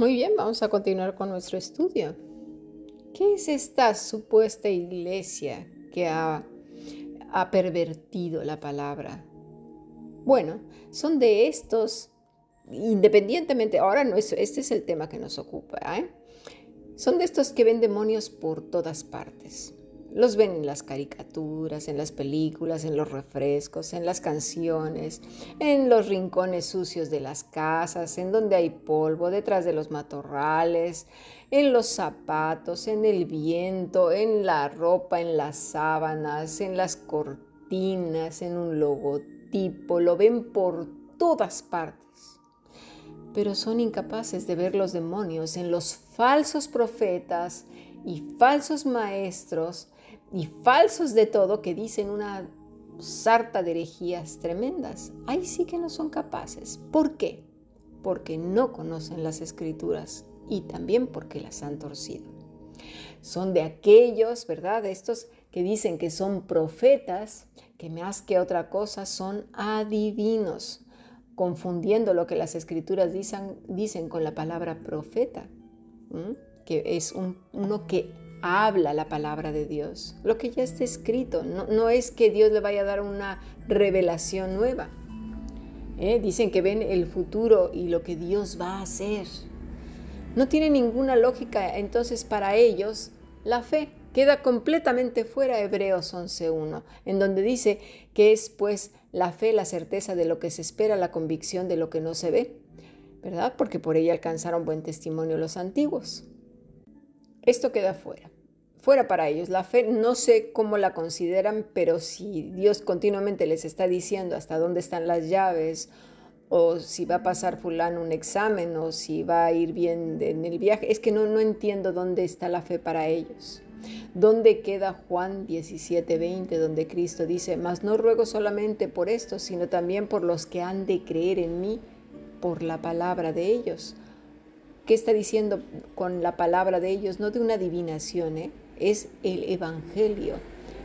Muy bien, vamos a continuar con nuestro estudio. ¿Qué es esta supuesta iglesia que ha, ha pervertido la palabra? Bueno, son de estos, independientemente, ahora no es, este es el tema que nos ocupa, ¿eh? son de estos que ven demonios por todas partes. Los ven en las caricaturas, en las películas, en los refrescos, en las canciones, en los rincones sucios de las casas, en donde hay polvo, detrás de los matorrales, en los zapatos, en el viento, en la ropa, en las sábanas, en las cortinas, en un logotipo. Lo ven por todas partes. Pero son incapaces de ver los demonios en los falsos profetas y falsos maestros y falsos de todo que dicen una sarta de herejías tremendas. Ahí sí que no son capaces. ¿Por qué? Porque no conocen las escrituras y también porque las han torcido. Son de aquellos, ¿verdad? Estos que dicen que son profetas, que más que otra cosa son adivinos, confundiendo lo que las escrituras dicen con la palabra profeta, que es uno que habla la palabra de Dios, lo que ya está escrito. No, es que Dios le vaya a dar una revelación nueva. ¿eh? Dicen que ven el futuro y lo que Dios va a hacer. No tiene ninguna lógica entonces para ellos la fe. Queda completamente fuera Hebreos 11.1, en donde dice que es pues la fe, la certeza de lo que se espera, la convicción de lo que no se ve, ¿verdad? Porque por ella alcanzaron buen testimonio los antiguos. Esto queda fuera. Fuera para ellos. La fe no sé cómo la consideran, pero si Dios continuamente les está diciendo hasta dónde están las llaves, o si va a pasar fulano un examen, o si va a ir bien en el viaje, es que no, no entiendo dónde está la fe para ellos. ¿Dónde queda Juan 17:20, donde Cristo dice, mas no ruego solamente por esto, sino también por los que han de creer en mí por la palabra de ellos? ¿Qué está diciendo con la palabra de ellos? No de una adivinación, ¿eh? es el Evangelio,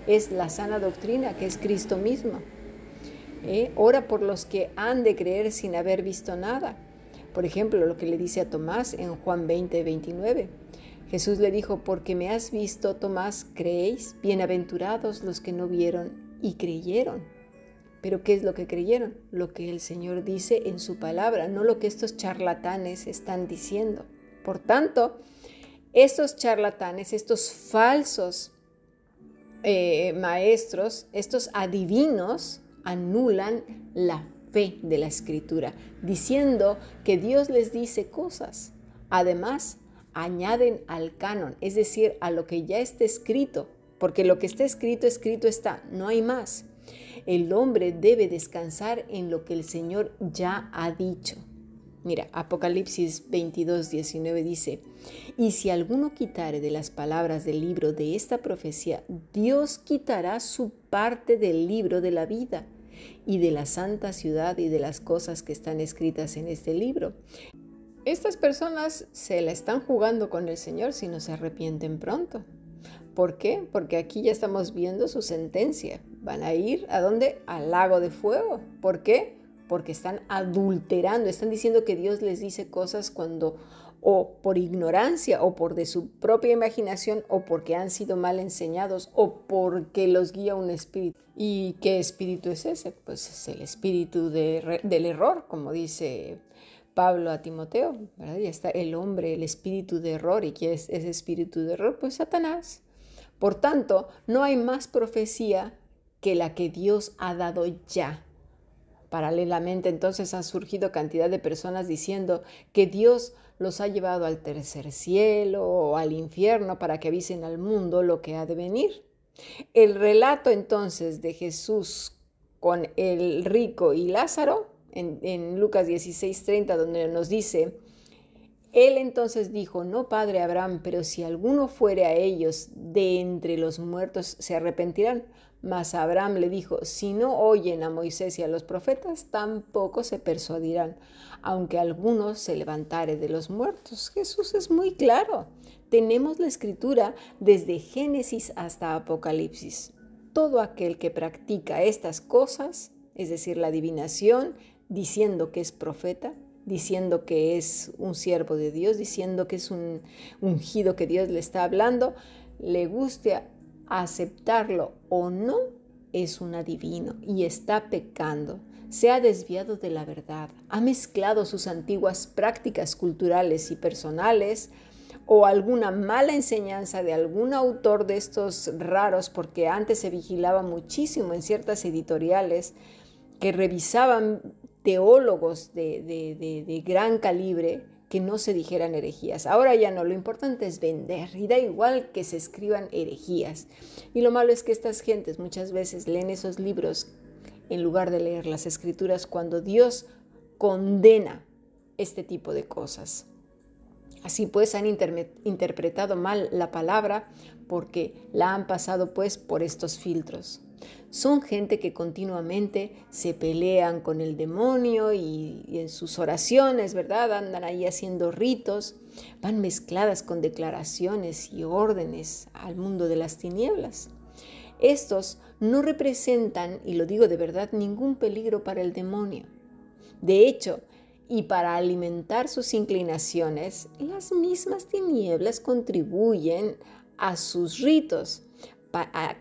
es la sana doctrina que es Cristo mismo. ¿eh? Ora por los que han de creer sin haber visto nada. Por ejemplo, lo que le dice a Tomás en Juan 20, 29. Jesús le dijo, porque me has visto, Tomás, creéis, bienaventurados los que no vieron y creyeron. Pero ¿qué es lo que creyeron? Lo que el Señor dice en su palabra, no lo que estos charlatanes están diciendo. Por tanto, estos charlatanes, estos falsos eh, maestros, estos adivinos, anulan la fe de la escritura, diciendo que Dios les dice cosas. Además, añaden al canon, es decir, a lo que ya está escrito, porque lo que está escrito, escrito está, no hay más. El hombre debe descansar en lo que el Señor ya ha dicho. Mira, Apocalipsis 22, 19 dice, y si alguno quitare de las palabras del libro de esta profecía, Dios quitará su parte del libro de la vida y de la santa ciudad y de las cosas que están escritas en este libro. Estas personas se la están jugando con el Señor si no se arrepienten pronto. ¿Por qué? Porque aquí ya estamos viendo su sentencia. Van a ir a dónde? Al lago de fuego. ¿Por qué? Porque están adulterando, están diciendo que Dios les dice cosas cuando o por ignorancia o por de su propia imaginación o porque han sido mal enseñados o porque los guía un espíritu. ¿Y qué espíritu es ese? Pues es el espíritu del error, como dice Pablo a Timoteo, ¿verdad? Ya está el hombre, el espíritu de error. ¿Y qué es ese espíritu de error? Pues Satanás. Por tanto, no hay más profecía que la que Dios ha dado ya. Paralelamente entonces ha surgido cantidad de personas diciendo que Dios los ha llevado al tercer cielo o al infierno para que avisen al mundo lo que ha de venir. El relato entonces de Jesús con el rico y Lázaro en, en Lucas 16:30 donde nos dice, él entonces dijo, no, padre Abraham, pero si alguno fuere a ellos de entre los muertos, se arrepentirán. Mas Abraham le dijo, si no oyen a Moisés y a los profetas, tampoco se persuadirán, aunque alguno se levantare de los muertos. Jesús es muy claro. Tenemos la escritura desde Génesis hasta Apocalipsis. Todo aquel que practica estas cosas, es decir, la adivinación, diciendo que es profeta, diciendo que es un siervo de Dios, diciendo que es un ungido que Dios le está hablando, le guste aceptarlo o no, es un adivino y está pecando. Se ha desviado de la verdad, ha mezclado sus antiguas prácticas culturales y personales o alguna mala enseñanza de algún autor de estos raros, porque antes se vigilaba muchísimo en ciertas editoriales que revisaban teólogos de, gran calibre que no se dijeran herejías. Ahora ya no, lo importante es vender y da igual que se escriban herejías. Y lo malo es que estas gentes muchas veces leen esos libros en lugar de leer las escrituras cuando Dios condena este tipo de cosas. Así pues han interpretado mal la palabra porque la han pasado pues por estos filtros. Son gente que continuamente se pelean con el demonio y, en sus oraciones, ¿verdad? Andan ahí haciendo ritos, van mezcladas con declaraciones y órdenes al mundo de las tinieblas. Estos no representan, y lo digo de verdad, ningún peligro para el demonio. De hecho, y para alimentar sus inclinaciones, las mismas tinieblas contribuyen a sus ritos,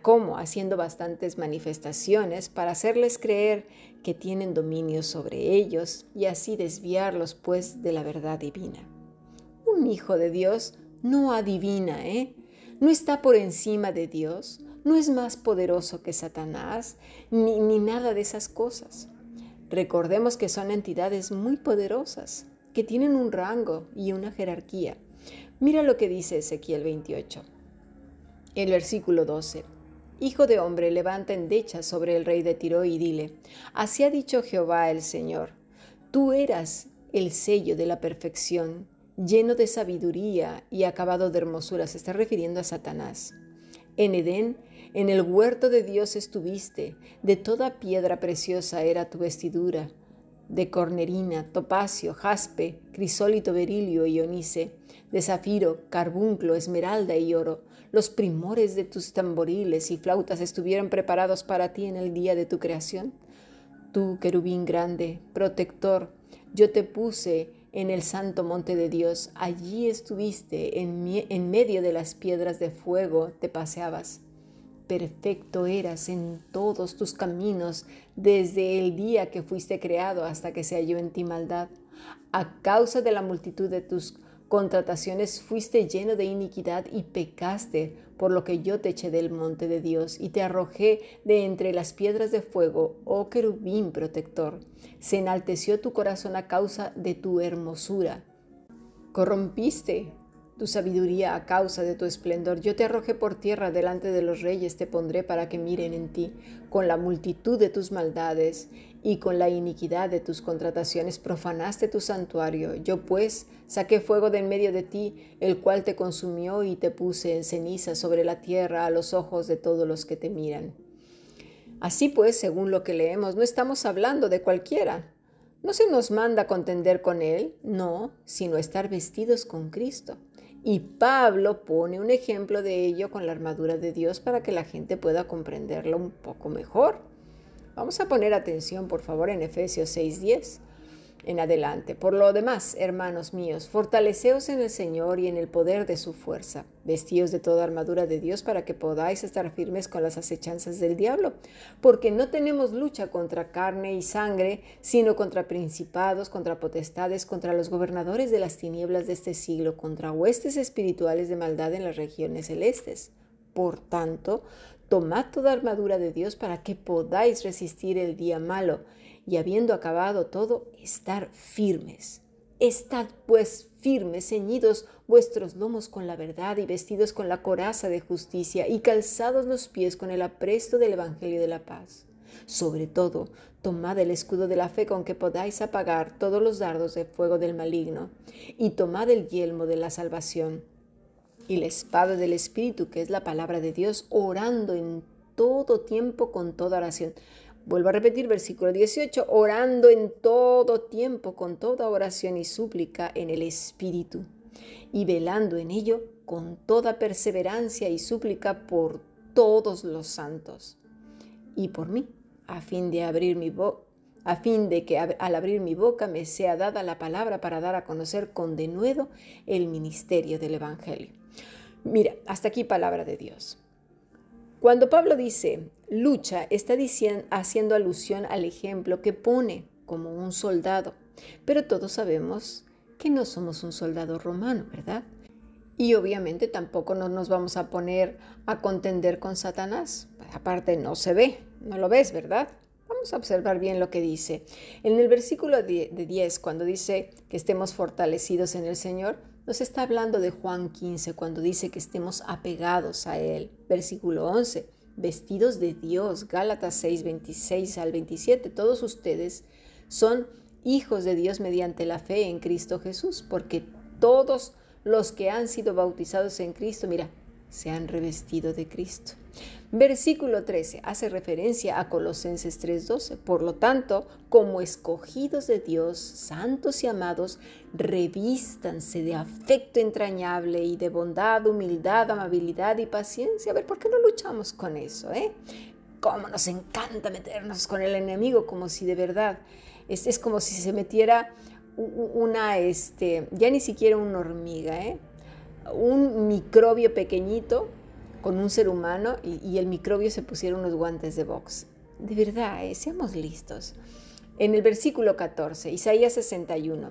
como haciendo bastantes manifestaciones para hacerles creer que tienen dominio sobre ellos y así desviarlos pues de la verdad divina. Un hijo de Dios no adivina, ¿eh? No está por encima de Dios, no es más poderoso que Satanás, ni, ni nada de esas cosas. Recordemos que son entidades muy poderosas, que tienen un rango y una jerarquía. Mira lo que dice Ezequiel 28. El versículo 12. Hijo de hombre, levanta endecha sobre el rey de Tiro y dile, así ha dicho Jehová el Señor, tú eras el sello de la perfección, lleno de sabiduría y acabado de hermosura, se está refiriendo a Satanás. En Edén en el huerto de Dios estuviste, de toda piedra preciosa era tu vestidura, de cornerina, topacio, jaspe, crisólito, berilio y onice, de zafiro, carbunclo, esmeralda y oro. Los primores de tus tamboriles y flautas estuvieron preparados para ti en el día de tu creación. Tú, querubín grande, protector, yo te puse en el santo monte de Dios. Allí estuviste, en, en medio de las piedras de fuego te paseabas perfecto eras en todos tus caminos desde el día que fuiste creado hasta que se halló en ti maldad. A causa de la multitud de tus contrataciones fuiste lleno de iniquidad y pecaste, por lo que yo te eché del monte de Dios y te arrojé de entre las piedras de fuego, oh querubín protector. Se enalteció tu corazón a causa de tu hermosura. Corrompiste tu sabiduría a causa de tu esplendor. Yo te arrojé por tierra delante de los reyes, te pondré para que miren en ti. Con la multitud de tus maldades y con la iniquidad de tus contrataciones profanaste tu santuario. Yo pues saqué fuego de en medio de ti, el cual te consumió y te puse en ceniza sobre la tierra a los ojos de todos los que te miran. Así pues, según lo que leemos, no estamos hablando de cualquiera. No se nos manda contender con Él, no, sino estar vestidos con Cristo. Y Pablo pone un ejemplo de ello con la armadura de Dios para que la gente pueda comprenderlo un poco mejor. Vamos a poner atención, por favor, en Efesios 6:10 en adelante. Por lo demás, hermanos míos, fortaleceos en el Señor y en el poder de su fuerza. Vestíos de toda armadura de Dios para que podáis estar firmes con las acechanzas del diablo, porque no tenemos lucha contra carne y sangre, sino contra principados, contra potestades, contra los gobernadores de las tinieblas de este siglo, contra huestes espirituales de maldad en las regiones celestes. Por tanto, tomad toda armadura de Dios para que podáis resistir el día malo y habiendo acabado todo, estar firmes. Estad pues firmes, ceñidos vuestros lomos con la verdad y vestidos con la coraza de justicia y calzados los pies con el apresto del Evangelio de la paz. Sobre todo, tomad el escudo de la fe con que podáis apagar todos los dardos de fuego del maligno, y tomad el yelmo de la salvación y la espada del Espíritu, que es la palabra de Dios, orando en todo tiempo con toda oración. Vuelvo a repetir versículo 18, orando en todo tiempo con toda oración y súplica en el Espíritu y velando en ello con toda perseverancia y súplica por todos los santos y por mí, a fin de abrir mi, a fin de que al abrir mi boca me sea dada la palabra para dar a conocer con denuedo el ministerio del Evangelio. Mira, hasta aquí palabra de Dios. Cuando Pablo dice lucha, está diciendo, haciendo alusión al ejemplo que pone como un soldado, pero todos sabemos que no somos un soldado romano, ¿verdad? Y obviamente tampoco nos vamos a poner a contender con Satanás. Aparte no se ve, no lo ves, ¿verdad? Vamos a observar bien lo que dice. En el versículo de 10, cuando dice que estemos fortalecidos en el Señor, nos está hablando de Juan 15, cuando dice que estemos apegados a Él. Versículo 11, vestidos de Dios. Gálatas 6, 26 al 27. Todos ustedes son hijos de Dios mediante la fe en Cristo Jesús, porque todos los que han sido bautizados en Cristo, mira, se han revestido de Cristo. Versículo 13 hace referencia a Colosenses 3:12. Por lo tanto, como escogidos de Dios, santos y amados, revístanse de afecto entrañable y de bondad, humildad, amabilidad y paciencia. A ver, ¿por qué no luchamos con eso? Eh? ¿Cómo nos encanta meternos con el enemigo como si de verdad es, es como si se metiera una, este, ya ni siquiera una hormiga, ¿eh? Un microbio pequeñito con un ser humano y, el microbio se pusiera unos guantes de box. De verdad, ¿eh? seamos listos. En el versículo 14, Isaías 61,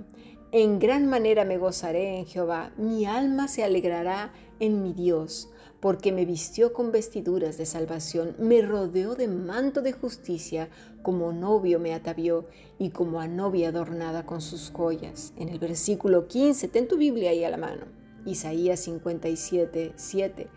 en gran manera me gozaré en Jehová, mi alma se alegrará en mi Dios porque me vistió con vestiduras de salvación, me rodeó de manto de justicia, como novio me atavió y como a novia adornada con sus joyas. En el versículo 15, ten tu Biblia ahí a la mano. Isaías 57, 7.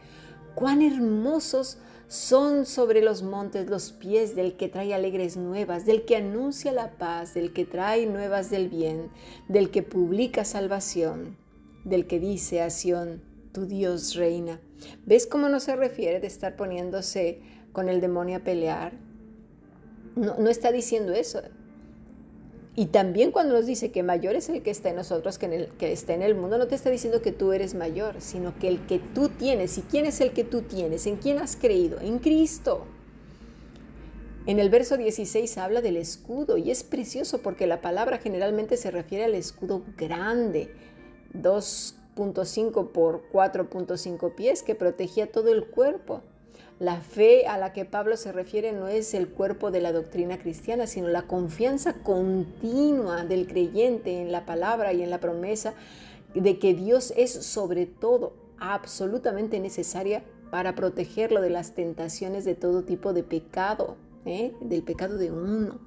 Cuán hermosos son sobre los montes los pies del que trae alegres nuevas, del que anuncia la paz, del que trae nuevas del bien, del que publica salvación, del que dice a Sión, tu Dios reina. ¿Ves cómo no se refiere de estar poniéndose con el demonio a pelear? No, está diciendo eso. Y también cuando nos dice que mayor es el que está en nosotros que, en el, que está en el mundo, no te está diciendo que tú eres mayor, sino que el que tú tienes. ¿Y quién es el que tú tienes? ¿En quién has creído? En Cristo. En el verso 16 habla del escudo y es precioso porque la palabra generalmente se refiere al escudo grande, dos 5 por 4.5 pies que protegía todo el cuerpo. La fe a la que Pablo se refiere no es el cuerpo de la doctrina cristiana, sino la confianza continua del creyente en la palabra y en la promesa de que Dios es sobre todo absolutamente necesaria para protegerlo de las tentaciones de todo tipo de pecado, ¿eh? del pecado de uno.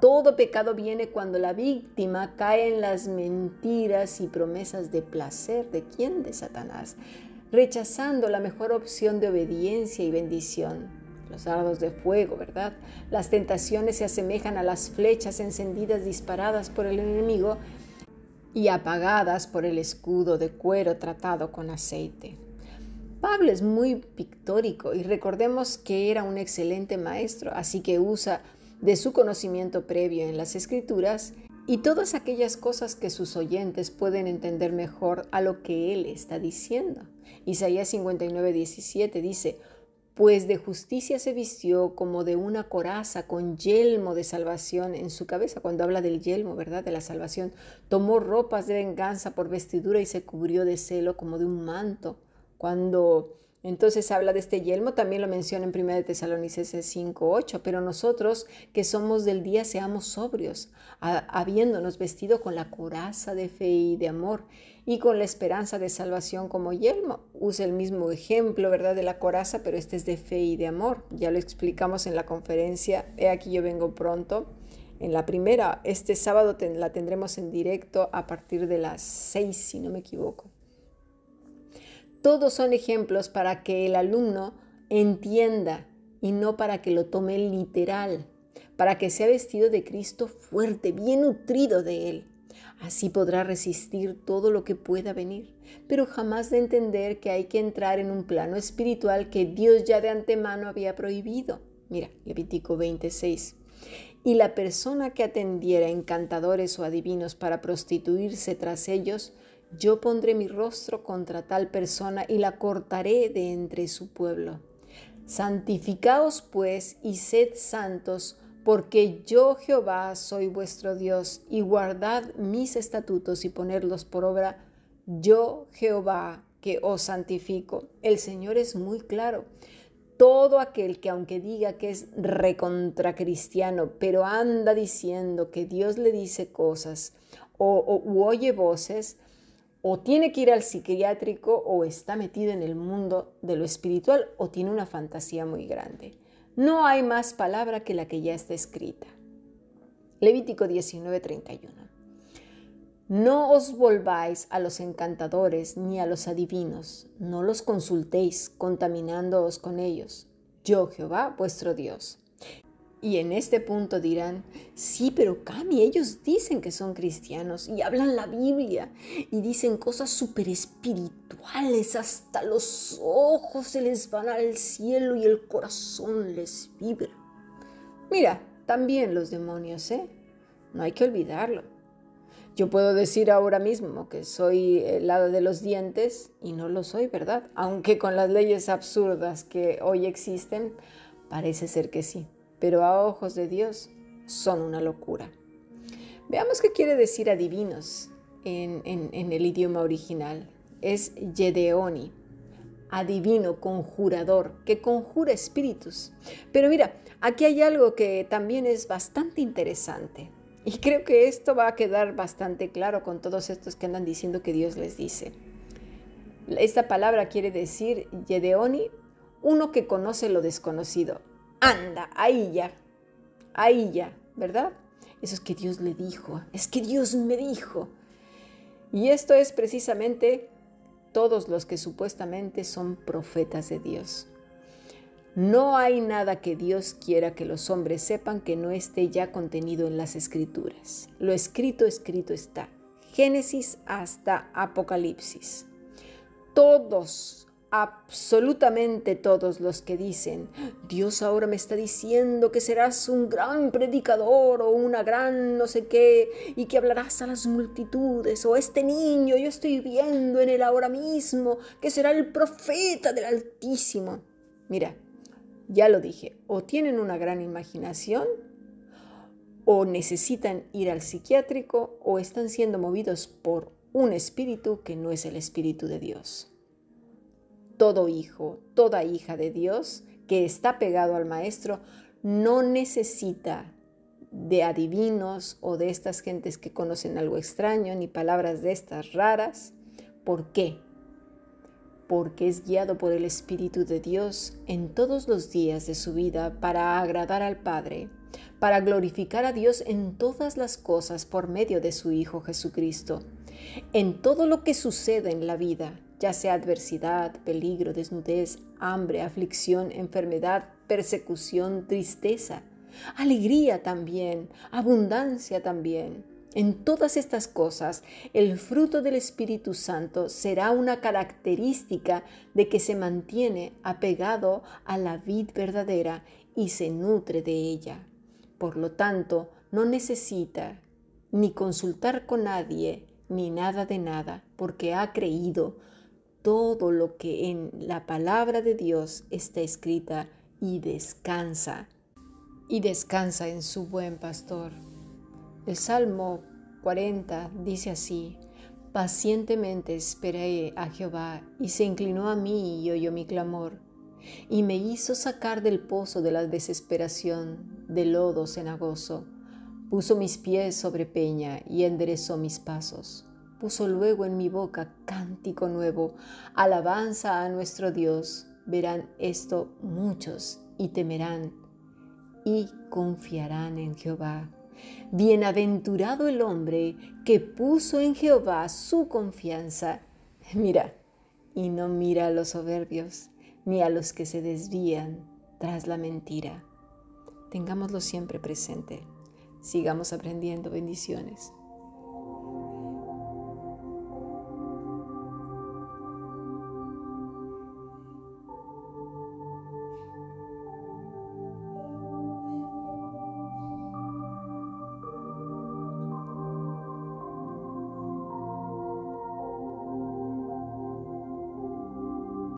Todo pecado viene cuando la víctima cae en las mentiras y promesas de placer. ¿De quién? De Satanás. Rechazando la mejor opción de obediencia y bendición. Los dardos de fuego, ¿verdad? Las tentaciones se asemejan a las flechas encendidas disparadas por el enemigo y apagadas por el escudo de cuero tratado con aceite. Pablo es muy pictórico y recordemos que era un excelente maestro, así que usa de su conocimiento previo en las escrituras y todas aquellas cosas que sus oyentes pueden entender mejor a lo que él está diciendo. Isaías 59, 17 dice, pues de justicia se vistió como de una coraza con yelmo de salvación en su cabeza, cuando habla del yelmo, ¿verdad? De la salvación. Tomó ropas de venganza por vestidura y se cubrió de celo como de un manto. Cuando entonces habla de este yelmo, también lo menciona en 1 Tesalonicenses 5:8, pero nosotros que somos del día seamos sobrios, habiéndonos vestido con la coraza de fe y de amor y con la esperanza de salvación como yelmo. Usa el mismo ejemplo, ¿verdad?, de la coraza, pero este es de fe y de amor. Ya lo explicamos en la conferencia, he aquí yo vengo pronto. En la primera, este sábado la tendremos en directo a partir de las 6, si no me equivoco. Todos son ejemplos para que el alumno entienda y no para que lo tome literal, para que sea vestido de Cristo fuerte, bien nutrido de Él. Así podrá resistir todo lo que pueda venir, pero jamás de entender que hay que entrar en un plano espiritual que Dios ya de antemano había prohibido. Mira, Levítico 26. Y la persona que atendiera encantadores o adivinos para prostituirse tras ellos, yo pondré mi rostro contra tal persona y la cortaré de entre su pueblo. Santificaos pues y sed santos, porque yo Jehová soy vuestro Dios, y guardad mis estatutos y ponerlos por obra, yo Jehová que os santifico. El Señor es muy claro. Todo aquel que aunque diga que es recontracristiano, pero anda diciendo que Dios le dice cosas o, oye voces, o tiene que ir al psiquiátrico o está metido en el mundo de lo espiritual o tiene una fantasía muy grande. No hay más palabra que la que ya está escrita. Levítico 19:31. No os volváis a los encantadores ni a los adivinos, no los consultéis contaminándoos con ellos. Yo Jehová vuestro Dios. Y en este punto dirán, sí, pero Cami, ellos dicen que son cristianos y hablan la Biblia y dicen cosas súper espirituales, hasta los ojos se les van al cielo y el corazón les vibra. Mira, también los demonios, ¿eh? No hay que olvidarlo. Yo puedo decir ahora mismo que soy el lado de los dientes y no lo soy, ¿verdad? Aunque con las leyes absurdas que hoy existen, parece ser que sí pero a ojos de Dios son una locura. Veamos qué quiere decir adivinos en, en el idioma original. Es Yedeoni, adivino, conjurador, que conjura espíritus. Pero mira, aquí hay algo que también es bastante interesante. Y creo que esto va a quedar bastante claro con todos estos que andan diciendo que Dios les dice. Esta palabra quiere decir Yedeoni, uno que conoce lo desconocido, anda, ahí ya, ahí ya, ¿verdad? Eso es que Dios le dijo, es que Dios me dijo. Y esto es precisamente todos los que supuestamente son profetas de Dios. No hay nada que Dios quiera que los hombres sepan que no esté ya contenido en las escrituras. Lo escrito, escrito está. Génesis hasta Apocalipsis. Todos absolutamente todos los que dicen, Dios ahora me está diciendo que serás un gran predicador o una gran no sé qué y que hablarás a las multitudes o este niño yo estoy viendo en él ahora mismo que será el profeta del Altísimo. Mira, ya lo dije, o tienen una gran imaginación o necesitan ir al psiquiátrico o están siendo movidos por un espíritu que no es el espíritu de Dios todo hijo, toda hija de Dios que está pegado al Maestro no necesita de adivinos o de estas gentes que conocen algo extraño, ni palabras de estas raras. ¿Por qué? Porque es guiado por el Espíritu de Dios en todos los días de su vida para agradar al Padre, para glorificar a Dios en todas las cosas por medio de su Hijo Jesucristo, en todo lo que sucede en la vida, ya sea adversidad, peligro, desnudez, hambre, aflicción, enfermedad, persecución, tristeza, alegría también, abundancia también. En todas estas cosas, el fruto del Espíritu Santo será una característica de que se mantiene apegado a la vid verdadera y se nutre de ella. Por lo tanto, no necesita ni consultar con nadie, ni nada de nada, porque ha creído, todo lo que en la palabra de Dios está escrita y descansa. Y descansa en su buen pastor. El Salmo 40 dice así, pacientemente esperé a Jehová y se inclinó a mí y oyó mi clamor y me hizo sacar del pozo de la desesperación, de lodo cenagoso. Puso mis pies sobre peña y enderezó mis pasos puso luego en mi boca cántico nuevo, alabanza a nuestro Dios. Verán esto muchos y temerán y confiarán en Jehová. Bienaventurado el hombre que puso en Jehová su confianza. Mira, y no mira a los soberbios, ni a los que se desvían tras la mentira. Tengámoslo siempre presente. Sigamos aprendiendo bendiciones.